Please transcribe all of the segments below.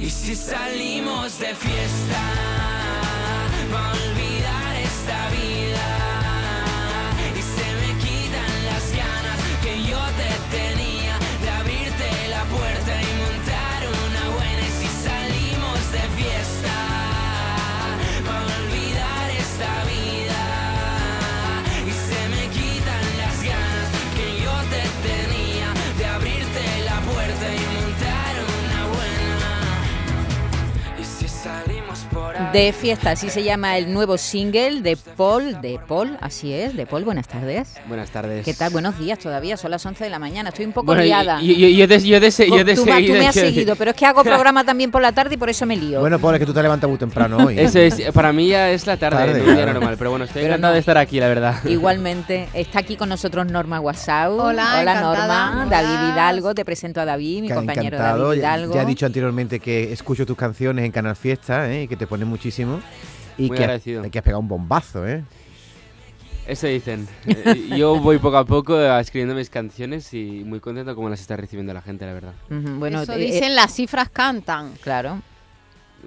Y si salimos de fiesta, va a olvidar esta vida. De fiesta, así se llama el nuevo single de Paul, de Paul, así es, de Paul, buenas tardes. Buenas tardes. ¿Qué tal? Buenos días todavía, son las 11 de la mañana, estoy un poco Bueno, liada. y- y- yo de, yo de, se- yo de tú, me- tú seguida- me has seguido, pero es que hago programa también por la tarde y por eso me lío. Bueno, Paul, es que tú te levantas muy temprano hoy. ¿eh? Eso es, para mí ya es la tarde, Tarde, no día claro. normal, pero bueno, estoy Pero encantado no. de estar aquí, la verdad. Igualmente, está aquí con nosotros Norma Guasau. Hola, encantada. Norma. Hola. David Hidalgo, te presento a David, mi Que compañero encantado. David Ya, Hidalgo. ya he dicho anteriormente que escucho tus canciones en Canal Fiesta, ¿eh? y que te ponen muchísimo. Y Muy que, agradecido. has, que has pegado un bombazo, ¿eh? Eso dicen. Eh, Yo voy poco a poco escribiendo mis canciones y muy contento como las está recibiendo la gente, la verdad. Bueno, Eso eh, dicen las cifras cantan. claro.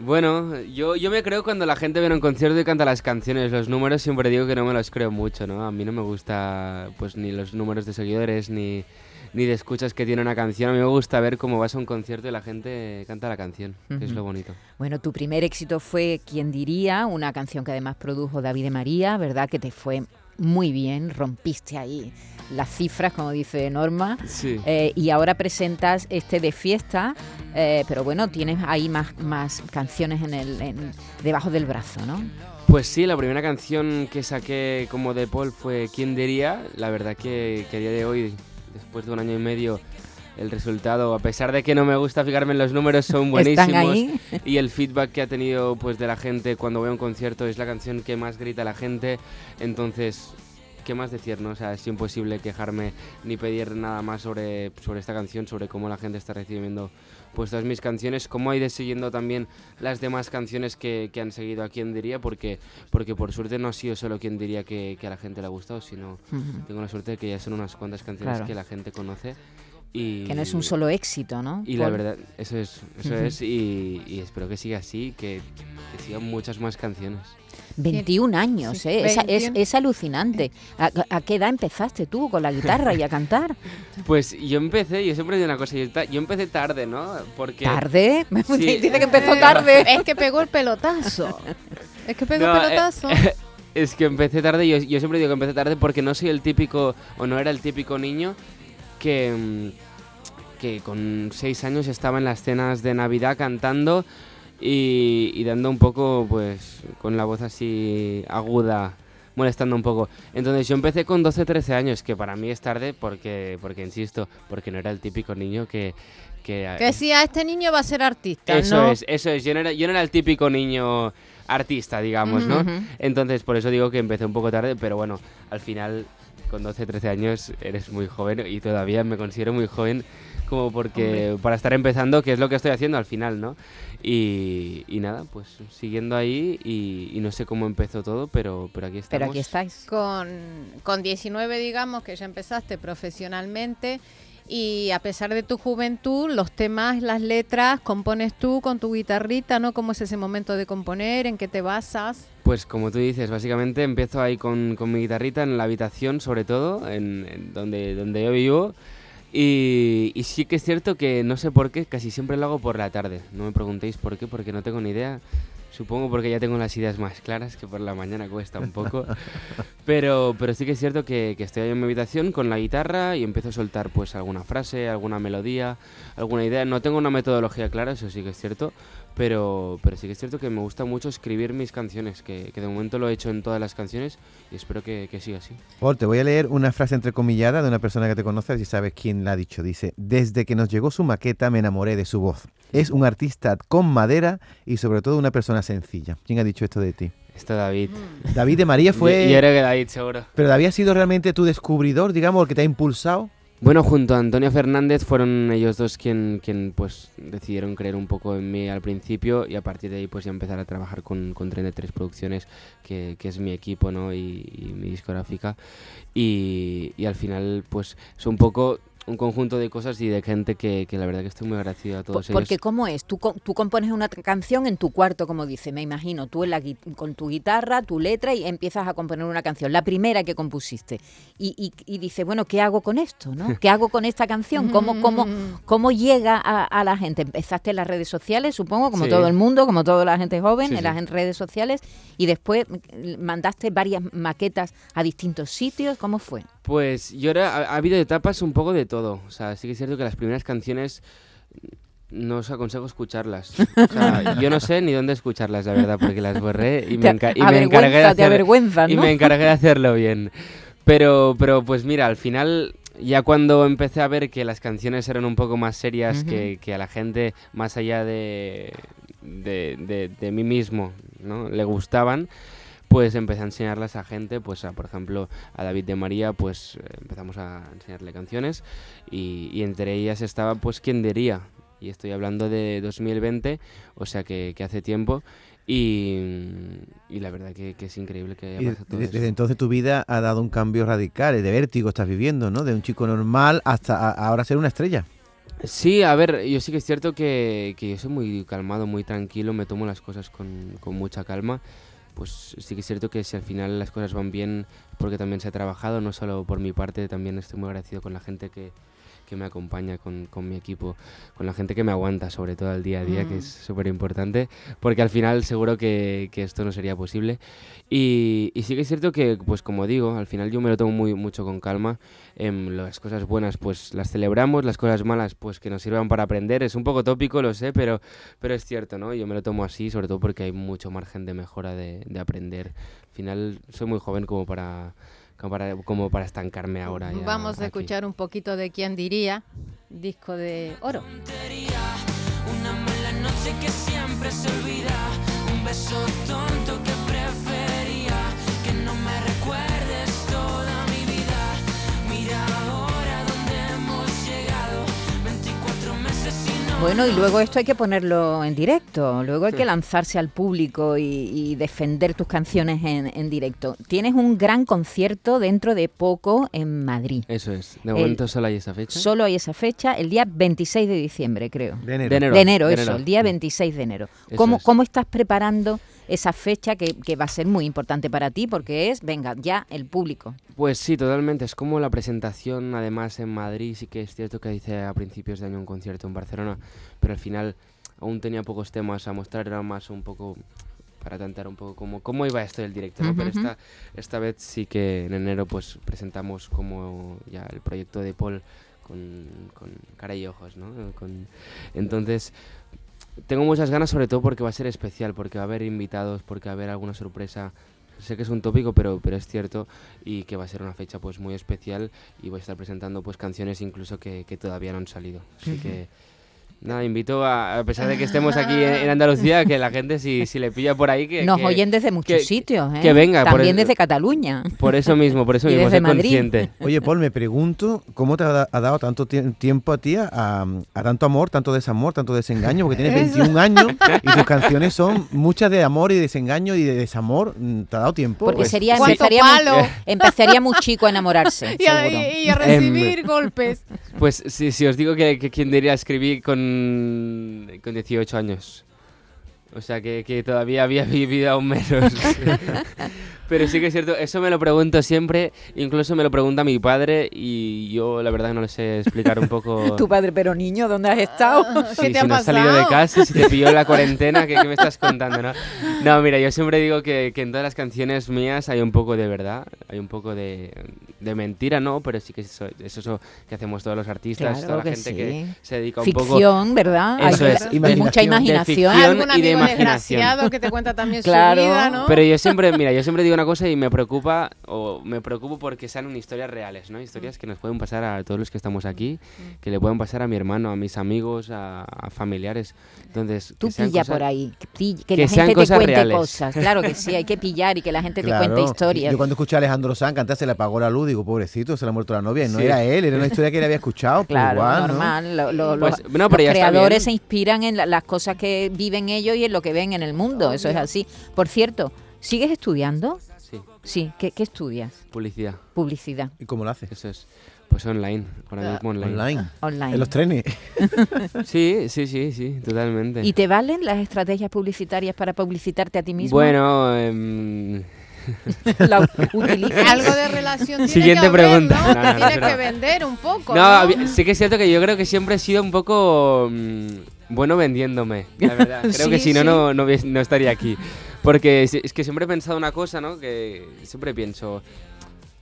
Bueno, yo, yo me creo cuando la gente viene a un concierto y canta las canciones. Los números siempre digo que no me los creo mucho, ¿no? A mí no me gusta pues ni los números de seguidores ni, ni de escuchas que tiene una canción. A mí me gusta ver cómo vas a un concierto y la gente canta la canción, que es lo bonito. Bueno, tu primer éxito fue Quien diría, una canción que además produjo David María, ¿verdad? Que te fue muy bien, rompiste ahí las cifras, como dice Norma. Sí. Eh, y ahora presentas este de fiesta, eh, pero bueno, tienes ahí más, más canciones en el, en- debajo del brazo, ¿no? Pues sí, la primera canción que saqué como de Paul fue ¿Quién diría? La verdad que, que a día de hoy, después de un año y medio, el resultado, a pesar de que no me gusta fijarme en los números, son buenísimos. Y el feedback que ha tenido pues de la gente cuando voy a un concierto es la canción que más grita la gente. Entonces, ¿qué más decir? No? O sea, es imposible quejarme ni pedir nada más sobre, sobre esta canción, sobre cómo la gente está recibiendo pues todas mis canciones, cómo ha ido siguiendo también las demás canciones que, que han seguido a quien diría, porque, porque por suerte no ha sido solo quien diría que, que a la gente le ha gustado, sino tengo la suerte de que ya son unas cuantas canciones Claro. que la gente conoce. Y, Que no es un solo éxito, ¿no? y la verdad, eso es, eso Ujú. es, y, y espero que siga así, que, que sigan muchas más canciones. 21 años, Sí, ¿eh? Es, es- 21. es alucinante. ¿A, a qué edad empezaste tú con la guitarra y a cantar? Pues yo empecé, yo siempre digo una cosa, yo, empecé tarde, ¿no? Porque... ¿Tarde? Sí. Dice que empezó Eh, tarde. Es que pegó el pelotazo. Es que pegó No, el eh, pelotazo. Es que empecé tarde, yo, yo siempre digo que empecé tarde porque no soy el típico, o no era el típico niño que, mm, que con seis años estaba en las cenas de Navidad cantando y, y dando un poco, pues, con la voz así aguda, molestando un poco. Entonces yo empecé con 12, 13 años, que para mí es tarde porque, porque insisto, porque no era el típico niño que... que que si a este niño va a ser artista, eso ¿no? es, eso es. Yo no, era, yo no era el típico niño artista, digamos, ¿no? Entonces, por eso digo que empecé un poco tarde, pero bueno, al final, con 12, 13 años, eres muy joven y todavía me considero muy joven como porque para estar empezando, que es lo que estoy haciendo al final, ¿no? Y, y nada, pues siguiendo ahí y, y no sé cómo empezó todo, pero, pero aquí estamos. Pero aquí estáis. Con, con 19, digamos, que ya empezaste profesionalmente y a pesar de tu juventud, los temas, las letras, compones tú con tu guitarrita, ¿no? ¿Cómo es ese momento de componer? ¿En qué te basas? Pues como tú dices, básicamente empiezo ahí con, con mi guitarrita en la habitación, sobre todo, en, en donde, donde yo vivo. Y, y sí que es cierto que no sé por qué, casi siempre lo hago por la tarde. No me preguntéis por qué, porque no tengo ni idea. Supongo porque ya tengo las ideas más claras, que por la mañana cuesta un poco. pero, pero sí que es cierto que, que estoy ahí en mi habitación con la guitarra y empiezo a soltar pues alguna frase, alguna melodía, alguna idea. No tengo una metodología clara, eso sí que es cierto, Pero, pero sí que es cierto que me gusta mucho escribir mis canciones, que, que de momento lo he hecho en todas las canciones y espero que, que siga así. Paul, te voy a leer una frase entrecomillada de una persona que te conoce, si sabes quién la ha dicho. Dice, desde que nos llegó su maqueta me enamoré de su voz. Es un artista con madera y sobre todo una persona sencilla. ¿Quién ha dicho esto de ti? Esto David. David de María fue... Yo, yo creo que David, seguro. Pero David ha sido realmente tu descubridor, digamos, el que te ha impulsado. Bueno, junto a Antonio Fernández fueron ellos dos quien, quien pues decidieron creer un poco en mí al principio y a partir de ahí pues ya empezar a trabajar con, con 33 Producciones, que, que es mi equipo ¿no? y, mi discográfica. Y, y al final pues es un poco un conjunto de cosas y de gente que, que la verdad que estoy muy agradecido a todos Po- Porque ellos. ¿cómo es? Tú, co- tú compones una canción en tu cuarto, como dice, me imagino, tú en la con tu guitarra, tu letra y empiezas a componer una canción, la primera que compusiste. Y, y, y dices, bueno, ¿qué hago con esto? ¿no? ¿Qué hago con esta canción? ¿Cómo, cómo, cómo llega a, a la gente? Empezaste en las redes sociales, supongo, como Sí. todo el mundo, como toda la gente joven, Sí, en sí. las redes sociales, y después mm, mandaste varias maquetas a distintos sitios, ¿cómo fue? Pues yo ahora ha, ha habido etapas un poco de todo. O sea, sí que es cierto que las primeras canciones no os aconsejo escucharlas. O sea, yo no sé ni dónde escucharlas, la verdad, porque las borré y me, Te enca- y me encargué de avergüenza, te hacer, avergüenzas, y ¿no? me encargué de hacerlo bien. Pero, pero pues mira, al final, ya cuando empecé a ver que las canciones eran un poco más serias, que, que a la gente, más allá de, de, de- de mí mismo, ¿no? le gustaban, pues empecé a enseñarlas a gente, pues a, por ejemplo, a David de María, pues empezamos a enseñarle canciones y, y entre ellas estaba, pues, ¿quién diría? Y estoy hablando de 2020, o sea que, que hace tiempo. Y, y la verdad que, que es increíble que haya pasado todo de- eso. desde entonces tu vida ha dado un cambio radical, de vértigo estás viviendo, ¿no? De un chico normal hasta ahora ser una estrella. Sí, a ver, yo sí que es cierto que, que yo soy muy calmado, muy tranquilo, me tomo las cosas con, con mucha calma. Pues sí que es cierto que si al final las cosas van bien, porque también se ha trabajado, no solo por mi parte, también estoy muy agradecido con la gente que, que me acompaña, con, con mi equipo, con la gente que me aguanta, sobre todo al día a día, que Mm. es súper importante, porque al final seguro que, que esto no sería posible. Y, y sí que es cierto que, pues como digo, al final yo me lo tomo muy mucho con calma. Em, las cosas buenas pues las celebramos, las cosas malas pues que nos sirvan para aprender. Es un poco tópico, lo sé, pero, pero es cierto, ¿no? Yo me lo tomo así, sobre todo porque hay mucho margen de mejora de, de aprender. Al final soy muy joven como para, como para, como para estancarme ahora. ya Vamos a aquí. escuchar un poquito de quién diría, disco de oro. Una mala noche que siempre se olvida. Un beso tonto que Bueno, y luego esto hay que ponerlo en directo, luego hay que lanzarse al público y, y defender tus canciones en, en directo. Tienes un gran concierto dentro de poco en Madrid. Eso es. De El- momento solo hay esa fecha. Solo hay esa fecha, el día 26 de diciembre, creo. De enero. De enero. de enero, de eso, enero. el día 26 de enero. Eso ¿Cómo, es. ¿Cómo estás preparando esa fecha que, que va a ser muy importante para ti? Porque es, venga, ya el público. Pues sí, totalmente. Es como la presentación, además, en Madrid. Sí que es cierto que hice a principios de año un concierto en Barcelona, pero al final aún tenía pocos temas a mostrar, era más un poco para tantear un poco cómo, cómo iba esto del directo, ¿no? Pero Ujú, esta, esta vez sí que en enero pues presentamos como ya el proyecto de Paul con, con cara y ojos, ¿no? Con, entonces, tengo muchas ganas sobre todo porque va a ser especial, porque va a haber invitados, porque va a haber alguna sorpresa. Sé que es un tópico, pero, pero es cierto y que va a ser una fecha pues muy especial y voy a estar presentando pues canciones incluso que, que todavía no han salido. Así que nada, invito a, a pesar de que estemos aquí en, en Andalucía, que la gente si, si le pilla por ahí que... Nos que- oyen desde muchos que- sitios, ¿eh? que venga, por También el- desde Cataluña. Por eso mismo, por eso Y mismo, desde soy consciente. Oye, Paul, me pregunto cómo te ha, da- ha dado tanto tie- tiempo a ti a, a tanto amor, tanto desamor, tanto desengaño, porque tienes 21 años y tus canciones son muchas de amor y desengaño y de desamor. Mm, ¿Te ha dado tiempo? Porque Pues, sería, ¿Cuánto empezaría, muy, empezaría muy chico a enamorarse, Y a, seguro. y a recibir golpes. Pues si, si os digo que, quien diría escribir con, con 18 años. O sea, que, que todavía había vivido aún menos. Pero sí que es cierto, eso me lo pregunto siempre, incluso me lo pregunta mi padre y yo la verdad no le sé explicar un poco... Tu padre, pero niño, ¿dónde has estado? Sí, ¿Qué te si ha no has salido de pasado? casa, si te pilló la cuarentena, ¿qué, qué me estás contando, no? No, mira, yo siempre digo que, que en todas las canciones mías hay un poco de verdad, hay un poco de, de mentira, ¿no? Pero sí que eso es eso que hacemos todos los artistas, Claro toda la que gente sí. que se dedica un poco... Ficción, ¿verdad? Eso hay, es, hay imaginación. mucha De imaginación. ficción Algún y de imaginación. desgraciado que te cuenta también Claro. su vida, ¿no? Pero yo siempre, mira, yo siempre digo una cosa y me preocupa, o me preocupo porque sean historias reales, ¿no? Historias que nos pueden pasar a todos los que estamos aquí, que le pueden pasar a mi hermano, a mis amigos, a, a familiares. Entonces, Tú que sean pilla cosas- por ahí, que, que que la sean gente te cuente reales. cosas. Claro que sí, hay que pillar y que la gente te Claro. cuente historias. Yo cuando escuché a Alejandro Sanz cantar se le apagó la luz, digo, pobrecito, se le ha muerto la novia. Y no Sí. era él, era una historia que él había escuchado. pues Claro, igual, ¿no? normal. lo- lo- Pues, los no, pero los creadores se inspiran en la- las cosas que viven ellos y en lo que ven en el mundo. Eso es así. Por cierto, ¿sigues estudiando? Sí, Sí. ¿Qué, qué estudias? publicidad, Publicidad ¿Y cómo lo haces? eso es. Pues online, ahora mismo online. Online. online. En los trenes. Sí, sí, sí, sí, totalmente. ¿Y te valen las estrategias publicitarias para publicitarte a ti mismo? Bueno, em, La. Algo de relación tiene Siguiente que haber, pregunta. ¿no? No, no, no, tienes que vender un poco, No, sí que es cierto que yo creo que siempre he sido un poco mm, bueno vendiéndome, la verdad. Creo que Sí, si no, sí. no, no, no estaría aquí. Porque es, es que siempre he pensado una cosa, ¿no? Que siempre pienso,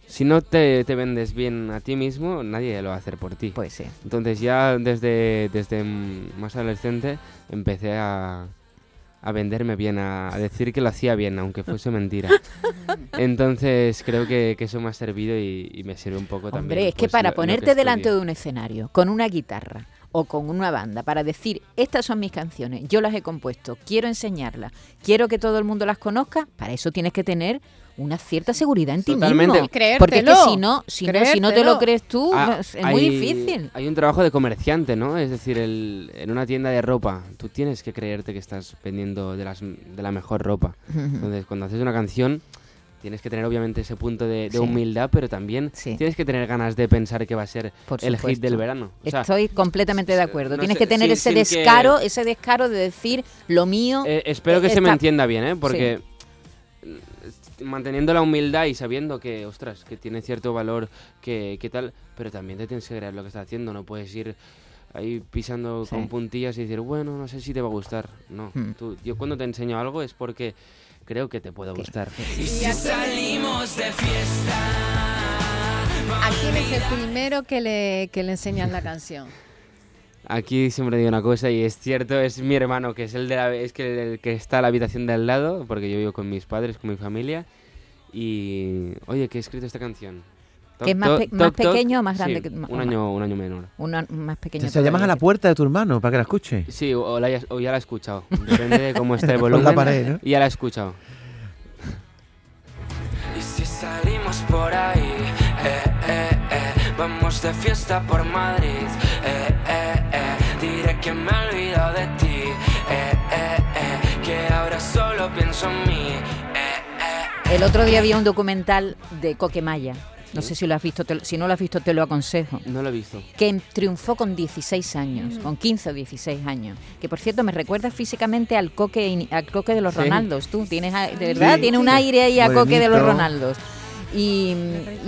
si no te, te vendes bien a ti mismo, nadie lo va a hacer por ti. Pues sí. Entonces ya desde, desde más adolescente empecé a, a venderme bien, a, a decir que lo hacía bien, aunque fuese mentira. Entonces creo que, que eso me ha servido y, y me sirve un poco también. Hombre, es que pues, para lo- lo ponerte delante de un escenario con una guitarra o con una banda para decir, estas son mis canciones, yo las he compuesto, quiero enseñarlas, quiero que todo el mundo las conozca, para eso tienes que tener una cierta seguridad en ti Totalmente. mismo. Creértelo. Porque es que si no, si no, si no te lo crees tú, Ah, es es muy hay- difícil. Hay un trabajo de comerciante, ¿no? Es decir, el- en una tienda de ropa, tú tienes que creerte que estás vendiendo de, las, de la mejor ropa. Entonces, cuando haces una canción, tienes que tener obviamente ese punto de, de Sí. humildad, pero también Sí. tienes que tener ganas de pensar que va a ser Por el hit del verano. O sea, Estoy completamente de acuerdo. no Tienes sé, que tener sin- ese sin que- descaro, ese descaro de decir lo mío. eh, espero que se me entienda bien, ¿eh? Porque mm, manteniendo la humildad y sabiendo que, ostras, que tiene cierto valor, que, que tal, pero también te tienes que creer lo que estás haciendo, no puedes ir ahí pisando con puntillas y decir, bueno, no sé si te va a gustar. No, Hmm. tú- yo cuando te enseño algo es porque creo que te puede gustar. Salimos de fiesta. ¿A quién es el primero que le, que le enseñas la canción? Aquí siempre digo una cosa y es cierto, es mi hermano, que es el, de la, es que el que está en la habitación de al lado, porque yo vivo con mis padres, con mi familia, y oye, que he escrito esta canción. ¿Que es más Toc, pe- toc, más toc, pequeño o más sí, grande que- un o año, un año menor. Uno más pequeño. Se llamas a la puerta de tu hermano para que la escuche. Sí, o, o la o ya la he escuchado, depende de cómo esté el la volumen. pared, ¿no? Y ya la he escuchado. Y si salimos por ahí, eh, eh, eh, vamos de fiesta por Madrid, eh, eh, eh, diré que me he olvidado de ti, eh, eh, eh, que ahora solo pienso en mí, eh, eh, El otro día había un documental de Coquemaya. No sé si lo has visto, te lo- si no lo has visto te lo aconsejo. No lo he visto. Que triunfó con 16 años, con 15 o 16 años. Que por cierto me recuerda físicamente al coque, al coque de los Sí. Ronaldos. Tú tienes, a- de verdad, Sí. tiene un aire ahí a coque de los. Ronaldos. Y,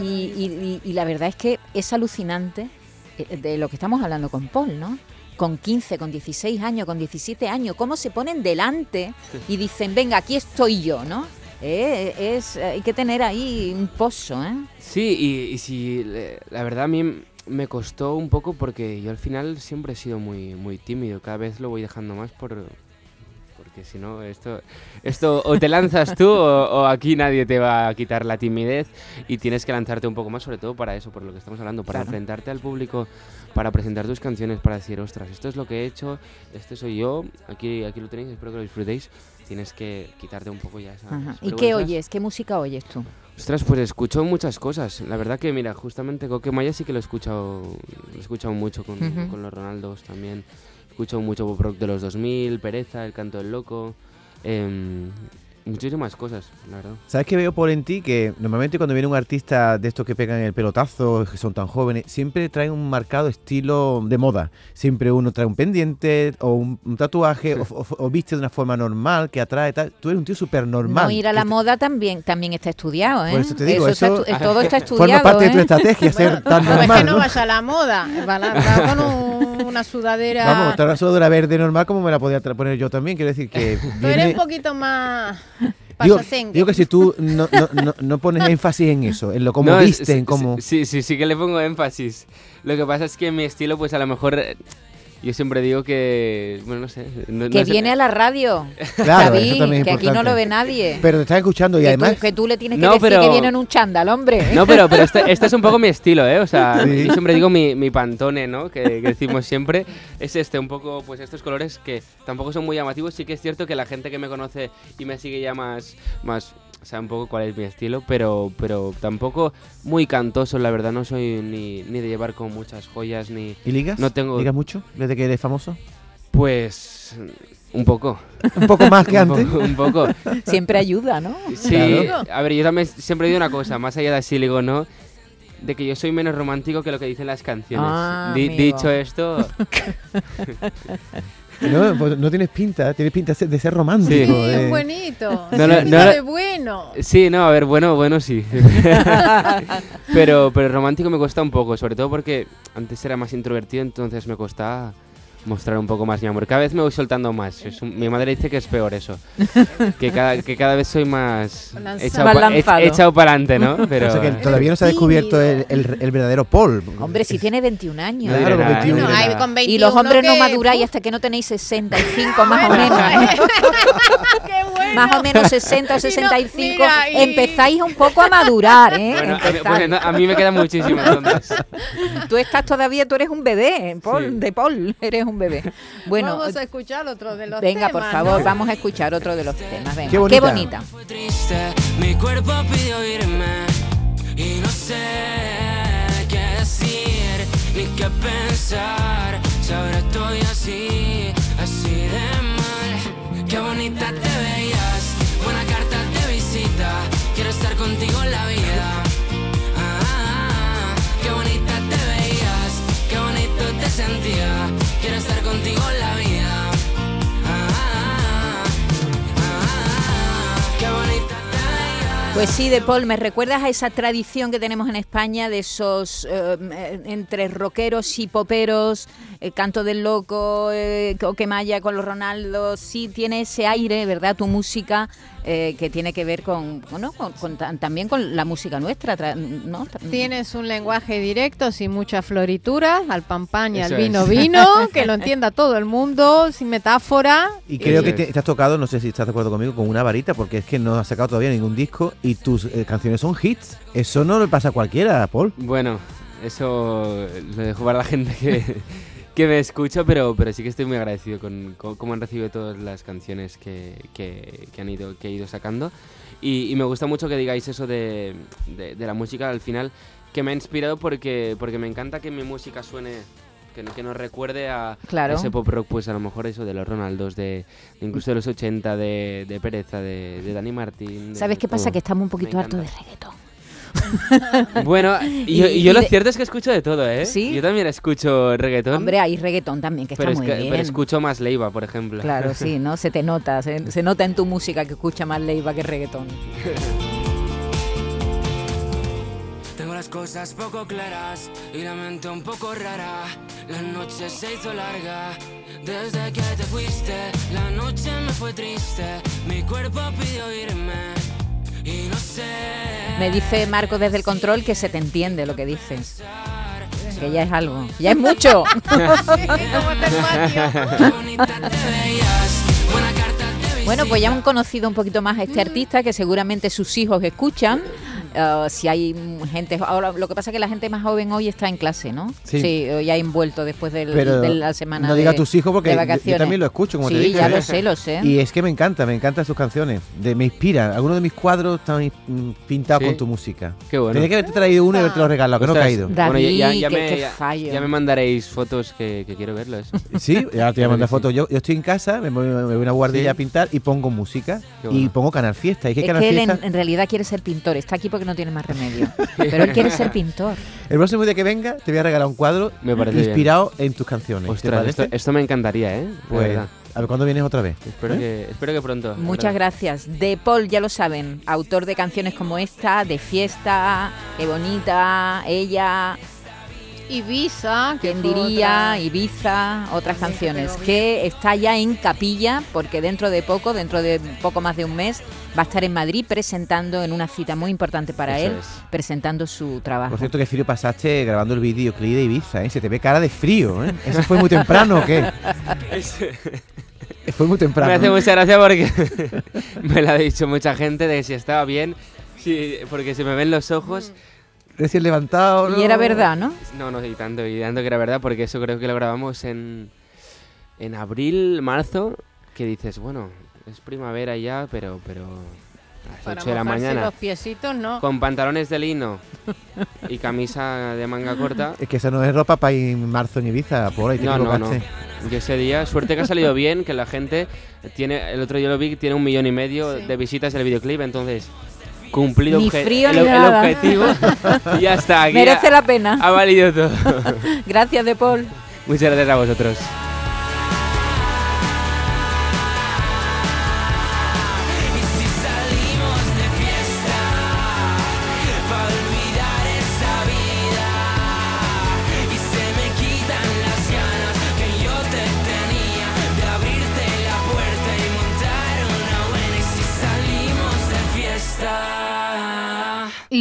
y- y- y- y la verdad es que es alucinante eh, de lo que estamos hablando con Paul, ¿no? Con 15, con 16 años, con 17 años, cómo se ponen delante y dicen, venga, aquí estoy yo, ¿no? Eh, es, hay que tener ahí un pozo, ¿eh? Sí, y, y si la verdad a mí me costó un poco porque yo al final siempre he sido muy, muy tímido. Cada vez lo voy dejando más por porque si no esto esto o te lanzas tú o, o aquí nadie te va a quitar la timidez y tienes que lanzarte un poco más sobre todo para eso, por lo que estamos hablando, para Claro. enfrentarte al público, para presentar tus canciones, para decir, ostras, esto es lo que he hecho, este soy yo, aquí aquí lo tenéis, espero que lo disfrutéis. Tienes que quitarte un poco ya esa ¿Y qué oyes? ¿Qué música oyes tú? Ostras, pues escucho muchas cosas. La verdad que, mira, justamente Coque Maya sí que lo he escuchado, lo he escuchado mucho con, Ujú. con los Ronaldos también. Escucho mucho pop rock de los 2000, Pereza, El Canto del Loco. em, muchísimas cosas, la verdad. ¿Sabes qué veo por en ti? Que normalmente cuando viene un artista de estos que pegan el pelotazo, que son tan jóvenes, siempre trae un marcado estilo de moda. Siempre uno trae un pendiente o un, un tatuaje o, o- o viste de una forma normal que atrae tal. Tú eres un tío súper normal. No ir a la moda también también está estudiado, ¿eh? Por eso te digo, está eso- estu- eh, todo está estudiado. Forma parte de tu ¿eh? estrategia ser tan No es normal. que no ¿no? vaya a la moda, va, va con un- una sudadera. Vamos, trae una sudadera verde normal como me la podía poner yo también. Quiero decir que Tú eres un poquito más... Digo, digo que si tú no, no, no, no pones énfasis en eso, en lo como viste, en cómo... Sí, sí, sí que le pongo énfasis. Lo que pasa es que mi estilo, pues a lo mejor... Yo siempre digo que... Bueno, no sé. no- Que no sé. viene a la radio. Claro, David, eso también es que aquí no lo ve nadie. Pero te estás escuchando y que, además... tú, que tú le tienes que No, decir pero- que viene en un chándal, hombre. No, pero, pero este, este es un poco mi estilo, ¿eh? O sea, Sí. yo siempre digo mi, mi pantone, ¿no? Que, que decimos siempre. Es este, un poco, pues estos colores que tampoco son muy llamativos. Sí que es cierto que la gente que me conoce y me sigue ya más, más sabe un poco cuál es mi estilo, pero, pero tampoco muy cantoso, la verdad. No soy ni, ni de llevar con muchas joyas, ni... ¿Y ligas? No tengo- ¿Ligas mucho desde que eres famoso? Pues... Un poco. Un poco más que Un antes. poco, un poco. Siempre ayuda, ¿no? Sí, Claro. a ver, yo también siempre digo una cosa, más allá de así, digo, ¿no? De que yo soy menos romántico que lo que dicen las canciones. Ah, dicho esto, No, pues no tienes pinta, tienes pinta de ser romántico. Sí. De- es buenito. No, no, Sí, no, de bueno. sí, no, a ver, bueno, bueno, sí. pero, pero romántico me cuesta un poco, sobre todo porque antes era más introvertido, entonces me costaba mostrar un poco más mi amor. Cada vez me voy soltando más. Es un- mi madre dice que es peor eso. que, cada, que cada vez soy más Lanzado. echado pa- echado para adelante, ¿no? Pero, O sea que todavía no se ha descubierto el, el- el verdadero Paul. Hombre, si tiene 21 años. No Claro, nada, 21. no No, hay con 21 Y los hombres no que- maduráis hasta que no tenéis 65 más o menos. ¡Qué bueno! Más o menos 60 o Y no, 65. mira, y- Empezáis un poco a madurar, ¿eh? Bueno, a mí, pues, no, a mí me queda muchísimo entonces. Tú estás todavía, tú eres un bebé, Paul, Sí. de Paul, eres un bebé. Bueno, Vamos a escuchar otro de los venga, por temas, favor, ¿no? vamos a escuchar otro de los temas. Venga. Qué bonita. Qué bonita. Fue triste, mi cuerpo pidió irme Pues sí, de Paul, me recuerdas a esa tradición que tenemos en España de esos eh, eh, entre rockeros y poperos, eh, Canto del Loco, eh, Coquemaya con los Ronaldos, sí tiene ese aire, ¿verdad? Tu música eh, que tiene que ver con, bueno, con- también con la música nuestra, tra- ¿no? Tienes un lenguaje directo, sin mucha floritura, al pan pan y al vino es. vino, que lo entienda todo el mundo, sin metáfora. Y creo que te, estás tocado, no sé si estás de acuerdo conmigo, con una varita, porque es que no has sacado todavía ningún disco y tus eh, canciones son hits. Eso no le pasa a cualquiera, Paul. Bueno, eso lo dejo para la gente que, que me escucha, pero, pero sí que estoy muy agradecido con, cómo han recibido todas las canciones que, que- han ido, que he ido sacando. Y, y me gusta mucho que digáis eso de, de- de la música al final, que me ha inspirado porque, porque me encanta que mi música suene, que, que nos recuerde a Claro. ese pop rock, pues a lo mejor eso de los Ronaldos, de, de incluso de los 80, de, de Pereza, de, de Dani Martín. ¿Sabes qué pasa? Que estamos un poquito hartos de reggaetón. Bueno, y, yo, Y- y yo y lo de- cierto es que escucho de todo, ¿eh? ¿Sí? Yo también escucho reggaetón. Hombre, hay reggaetón también, que está es muy que- bien. pero escucho más Leiva, por ejemplo. Claro, sí, ¿no? Se te nota, se, se nota en tu música que escucha más Leiva que reggaetón. las cosas poco claras y la mente un poco rara. La noche se hizo larga desde que te fuiste. La noche me fue triste, mi cuerpo pidió irme y no sé. Me dice Marco desde el control que se te entiende lo que dices. Que ya es algo, ya es mucho. Bueno, pues ya han conocido un poquito más a este artista que seguramente sus hijos escuchan. Uh, si hay gente, ahora lo que pasa es que la gente más joven hoy está en clase, ¿no? Sí. eh, ya envuelto después del- Pero de la semana. no de, digas a tus hijos porque de yo- también lo escucho, como sí, te dije. ya lo sé, lo sé. Y es que me encanta, me encantan sus canciones. De, me inspiran. Algunos de mis cuadros están mm, pintados Sí. con tu música. Qué bueno. Tenía que haberte traído uno y haberte lo regalado, que no ha caído. Bueno, ya, ya- David, ya qué- me, qué ya- fallo. ya me mandaréis fotos que, que quiero verlos. Sí, ya te voy a mandar fotos. Yo, yo estoy en casa, me voy, me voy a una guardilla Sí. a pintar y pongo música. Y pongo Canal Fiesta. Y que es Canal que él Fiesta. en, en realidad quiere ser pintor, está aquí porque no tiene más remedio. Pero él quiere ser pintor. El próximo día que venga te voy a regalar un cuadro Me parece bien. inspirado en tus canciones. Esto, esto me encantaría, ¿eh? Pues, a ver cuándo vienes otra vez. Espero, ¿Eh? que, espero que pronto. Muchas gracias. De Paul, ya lo saben, autor de canciones como esta, de fiesta, qué bonita, ella. Ibiza, ¿Quién diría? otra- Ibiza, otras También canciones. Que está ya en capilla, porque dentro de poco, dentro de poco más de un mes, va a estar en Madrid presentando en una cita muy importante para Eso él, es. presentando su trabajo. Por cierto, que frío pasaste grabando el videoclip de Ibiza, ¿eh? Se te ve cara de frío, ¿eh? ¿Eso fue muy temprano o qué? Fue muy temprano. Me hace ¿no? mucha gracia porque me lo ha dicho mucha gente de que si estaba bien, si- porque se me ven los ojos. Recién levantado, ¿no? Y era verdad, ¿no? No, no, y tanto, y tanto que era verdad, porque eso creo que lo grabamos en, en abril, marzo, que dices, bueno, es primavera ya, pero, pero a las Para 8 de la mañana. los piecitos, ¿no? Con pantalones de lino y camisa de manga corta. Es que eso no es ropa para ir en marzo en Ibiza, por ahí te No, no, no. Yo ese día, suerte que ha salido bien, que la gente tiene, el otro día lo vi, que tiene un millón y medio Sí. de visitas el videoclip, entonces cumplido Ni frío el, ni el objetivo y ya está. Merece ha, la pena. ha valido todo. Gracias, De Paul. Muchas gracias a vosotros.